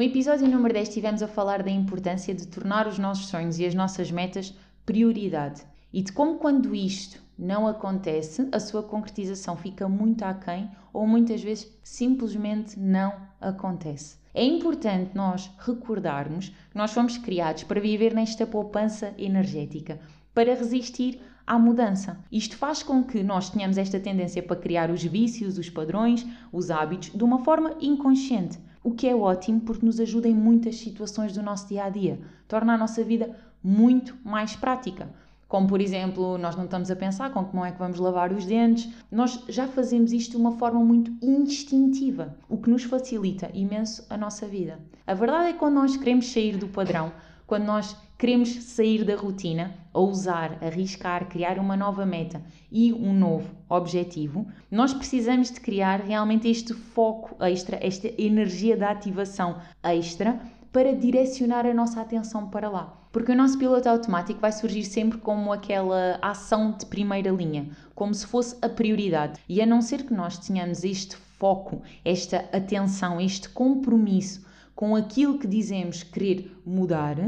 No episódio número 10 estivemos a falar da importância de tornar os nossos sonhos e as nossas metas prioridade e de como quando isto não acontece, a sua concretização fica muito aquém ou muitas vezes simplesmente não acontece. É importante nós recordarmos que nós fomos criados para viver nesta poupança energética, para resistir à mudança. Isto faz com que nós tenhamos esta tendência para criar os vícios, os padrões, os hábitos de uma forma inconsciente o que é ótimo porque nos ajuda em muitas situações do nosso dia a dia, torna a nossa vida muito mais prática. Como, por exemplo, nós não estamos a pensar com como é que vamos lavar os dentes, nós já fazemos isto de uma forma muito instintiva, o que nos facilita imenso a nossa vida. A verdade é que quando nós queremos sair do padrão, quando nós queremos sair da rotina, ousar, arriscar, criar uma nova meta e um novo objetivo, nós precisamos de criar realmente este foco extra, esta energia da ativação extra para direcionar a nossa atenção para lá. Porque o nosso piloto automático vai surgir sempre como aquela ação de primeira linha, como se fosse a prioridade. E a não ser que nós tenhamos este foco, esta atenção, este compromisso com aquilo que dizemos querer mudar,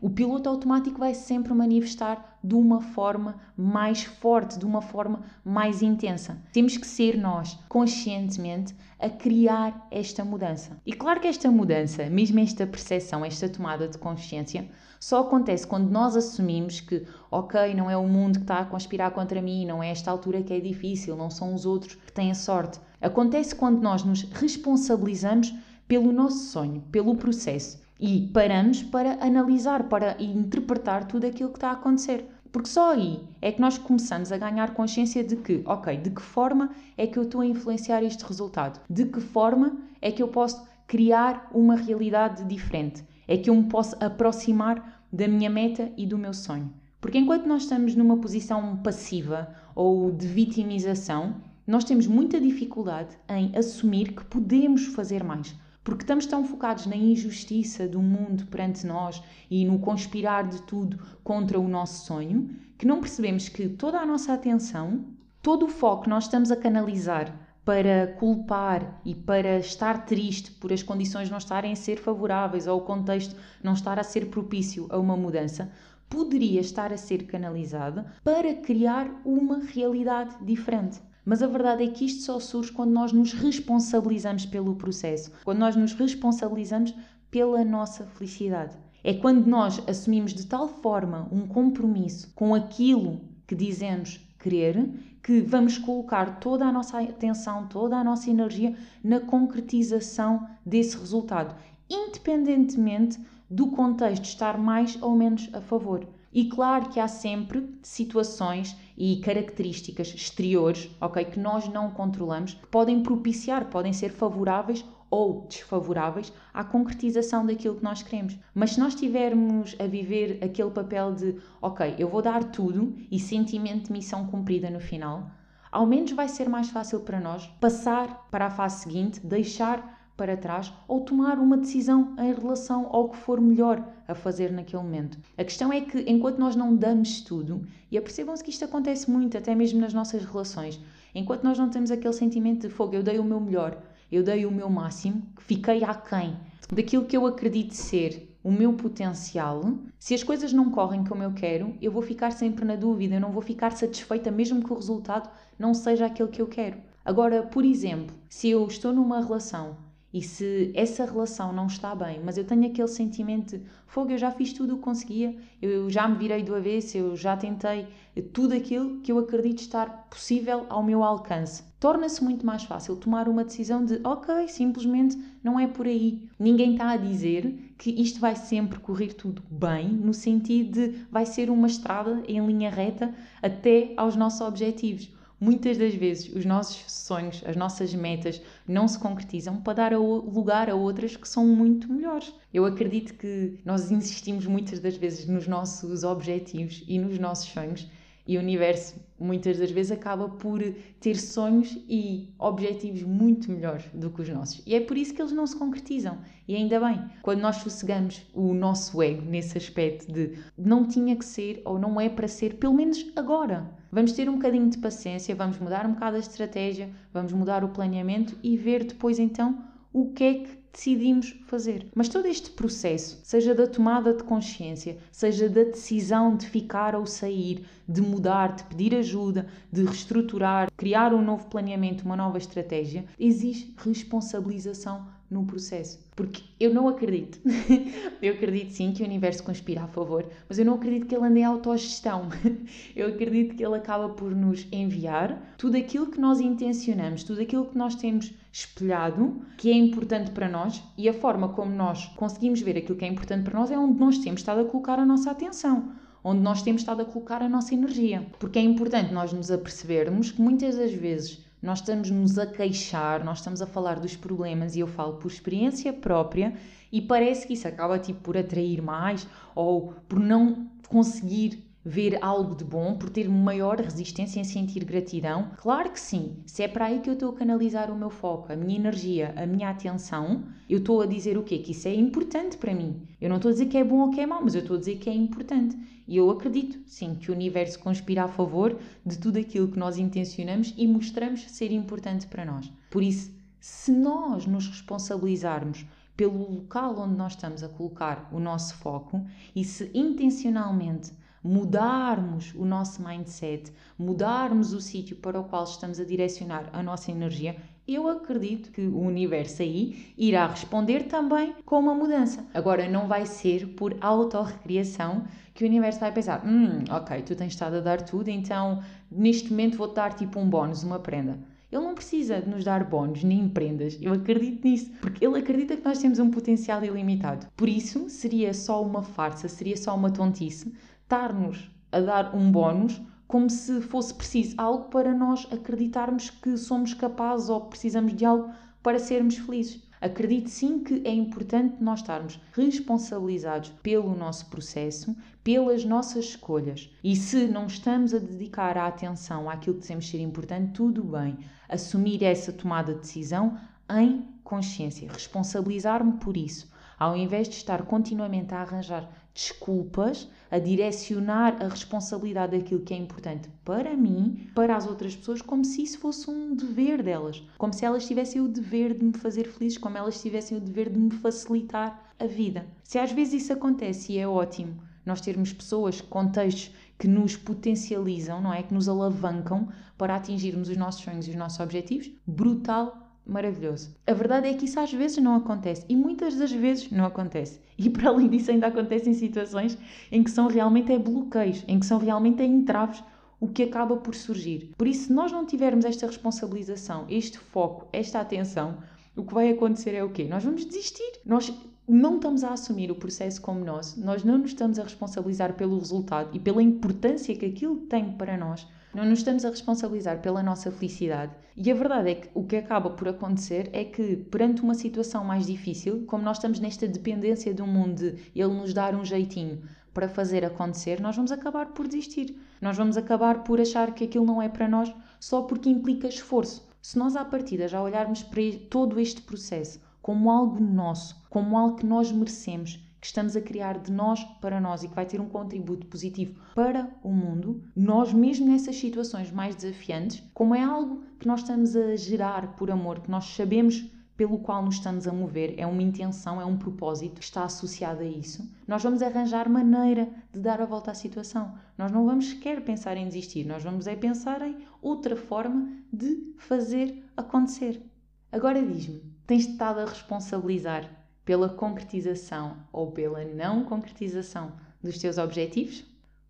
o piloto automático vai sempre manifestar de uma forma mais forte, de uma forma mais intensa. Temos que ser nós, conscientemente, a criar esta mudança. E claro que esta mudança, mesmo esta percepção, esta tomada de consciência, só acontece quando nós assumimos que, ok, não é o mundo que está a conspirar contra mim, não é esta altura que é difícil, não são os outros que têm a sorte. Acontece quando nós nos responsabilizamos pelo nosso sonho, pelo processo e paramos para analisar, para interpretar tudo aquilo que está a acontecer. Porque só aí é que nós começamos a ganhar consciência de que, ok, de que forma é que eu estou a influenciar este resultado? De que forma é que eu posso criar uma realidade diferente? É que eu me posso aproximar da minha meta e do meu sonho? Porque enquanto nós estamos numa posição passiva ou de vitimização, nós temos muita dificuldade em assumir que podemos fazer mais porque estamos tão focados na injustiça do mundo perante nós e no conspirar de tudo contra o nosso sonho, que não percebemos que toda a nossa atenção, todo o foco que nós estamos a canalizar para culpar e para estar triste por as condições não estarem a ser favoráveis ou o contexto não estar a ser propício a uma mudança, poderia estar a ser canalizada para criar uma realidade diferente. Mas a verdade é que isto só surge quando nós nos responsabilizamos pelo processo, quando nós nos responsabilizamos pela nossa felicidade. É quando nós assumimos de tal forma um compromisso com aquilo que dizemos querer, que vamos colocar toda a nossa atenção, toda a nossa energia na concretização desse resultado, independentemente do contexto estar mais ou menos a favor. E claro que há sempre situações e características exteriores, ok, que nós não controlamos, que podem propiciar, podem ser favoráveis ou desfavoráveis à concretização daquilo que nós queremos. Mas se nós estivermos a viver aquele papel de, ok, eu vou dar tudo e sentimento de missão cumprida no final, ao menos vai ser mais fácil para nós passar para a fase seguinte, deixar para trás ou tomar uma decisão em relação ao que for melhor a fazer naquele momento. A questão é que enquanto nós não damos tudo, e apercebam-se que isto acontece muito, até mesmo nas nossas relações, enquanto nós não temos aquele sentimento de fogo, eu dei o meu melhor, eu dei o meu máximo, fiquei aquém daquilo que eu acredito ser o meu potencial, se as coisas não correm como eu quero, eu vou ficar sempre na dúvida, eu não vou ficar satisfeita mesmo que o resultado não seja aquele que eu quero. Agora, por exemplo, se eu estou numa relação e se essa relação não está bem, mas eu tenho aquele sentimento de fogo, eu já fiz tudo o que conseguia, eu já me virei do avesso, eu já tentei tudo aquilo que eu acredito estar possível ao meu alcance. Torna-se muito mais fácil tomar uma decisão de ok, simplesmente não é por aí. Ninguém está a dizer que isto vai sempre correr tudo bem, no sentido de vai ser uma estrada em linha reta até aos nossos objetivos muitas das vezes os nossos sonhos, as nossas metas não se concretizam para dar lugar a outras que são muito melhores. Eu acredito que nós insistimos muitas das vezes nos nossos objetivos e nos nossos sonhos e o universo muitas das vezes acaba por ter sonhos e objetivos muito melhores do que os nossos. E é por isso que eles não se concretizam. E ainda bem, quando nós sossegamos o nosso ego nesse aspecto de não tinha que ser ou não é para ser, pelo menos agora. Vamos ter um bocadinho de paciência, vamos mudar um bocado a estratégia, vamos mudar o planeamento e ver depois então o que é que decidimos fazer. Mas todo este processo, seja da tomada de consciência, seja da decisão de ficar ou sair, de mudar, de pedir ajuda, de reestruturar, criar um novo planeamento, uma nova estratégia, exige responsabilização no processo. Porque eu não acredito. eu acredito sim que o universo conspira a favor, mas eu não acredito que ele ande em autogestão. eu acredito que ele acaba por nos enviar tudo aquilo que nós intencionamos, tudo aquilo que nós temos espelhado, que é importante para nós, e a forma como nós conseguimos ver aquilo que é importante para nós é onde nós temos estado a colocar a nossa atenção onde nós temos estado a colocar a nossa energia. Porque é importante nós nos apercebermos que muitas das vezes nós estamos-nos a queixar, nós estamos a falar dos problemas e eu falo por experiência própria e parece que isso acaba tipo por atrair mais ou por não conseguir ver algo de bom, por ter maior resistência em sentir gratidão? Claro que sim. Se é para aí que eu estou a canalizar o meu foco, a minha energia, a minha atenção, eu estou a dizer o quê? Que isso é importante para mim. Eu não estou a dizer que é bom ou que é mau, mas eu estou a dizer que é importante. E eu acredito, sim, que o universo conspira a favor de tudo aquilo que nós intencionamos e mostramos ser importante para nós. Por isso, se nós nos responsabilizarmos pelo local onde nós estamos a colocar o nosso foco e se intencionalmente mudarmos o nosso mindset, mudarmos o sítio para o qual estamos a direcionar a nossa energia, eu acredito que o universo aí irá responder também com uma mudança. Agora, não vai ser por autorrecriação que o universo vai pensar: hum, ok, tu tens estado a dar tudo, então neste momento vou-te dar tipo um bónus, uma prenda. Ele não precisa de nos dar bónus nem prendas. Eu acredito nisso, porque ele acredita que nós temos um potencial ilimitado. Por isso, seria só uma farsa, seria só uma tontice estar-nos a dar um bónus como se fosse preciso algo para nós acreditarmos que somos capazes ou precisamos de algo para sermos felizes. Acredito sim que é importante nós estarmos responsabilizados pelo nosso processo, pelas nossas escolhas. E se não estamos a dedicar a atenção àquilo que dizemos ser importante, tudo bem. Assumir essa tomada de decisão em consciência, responsabilizar-me por isso, ao invés de estar continuamente a arranjar desculpas, a direcionar a responsabilidade daquilo que é importante para mim, para as outras pessoas, como se isso fosse um dever delas. Como se elas tivessem o dever de me fazer feliz, como elas tivessem o dever de me facilitar a vida. Se às vezes isso acontece e é ótimo, nós termos pessoas, contextos que nos potencializam, não é? Que nos alavancam para atingirmos os nossos sonhos e os nossos objetivos, brutal maravilhoso. A verdade é que isso às vezes não acontece e muitas das vezes não acontece. E para além disso ainda acontecem situações em que são realmente é bloqueios, em que são realmente é entraves o que acaba por surgir. Por isso, se nós não tivermos esta responsabilização, este foco, esta atenção, o que vai acontecer é o quê? Nós vamos desistir. Nós não estamos a assumir o processo como nosso, nós não nos estamos a responsabilizar pelo resultado e pela importância que aquilo tem para nós não nos estamos a responsabilizar pela nossa felicidade. E a verdade é que o que acaba por acontecer é que, perante uma situação mais difícil, como nós estamos nesta dependência do mundo de ele nos dar um jeitinho para fazer acontecer, nós vamos acabar por desistir. Nós vamos acabar por achar que aquilo não é para nós só porque implica esforço. Se nós, à partida, já olharmos para todo este processo como algo nosso, como algo que nós merecemos, que estamos a criar de nós para nós e que vai ter um contributo positivo para o mundo, nós mesmo nessas situações mais desafiantes, como é algo que nós estamos a gerar por amor, que nós sabemos pelo qual nos estamos a mover, é uma intenção, é um propósito que está associado a isso, nós vamos arranjar maneira de dar a volta à situação. Nós não vamos sequer pensar em desistir, nós vamos é pensar em outra forma de fazer acontecer. Agora diz-me, tens estado a responsabilizar pela concretização ou pela não concretização dos teus objetivos.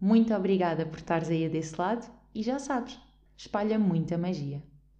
Muito obrigada por estares aí desse lado e já sabes, espalha muita magia.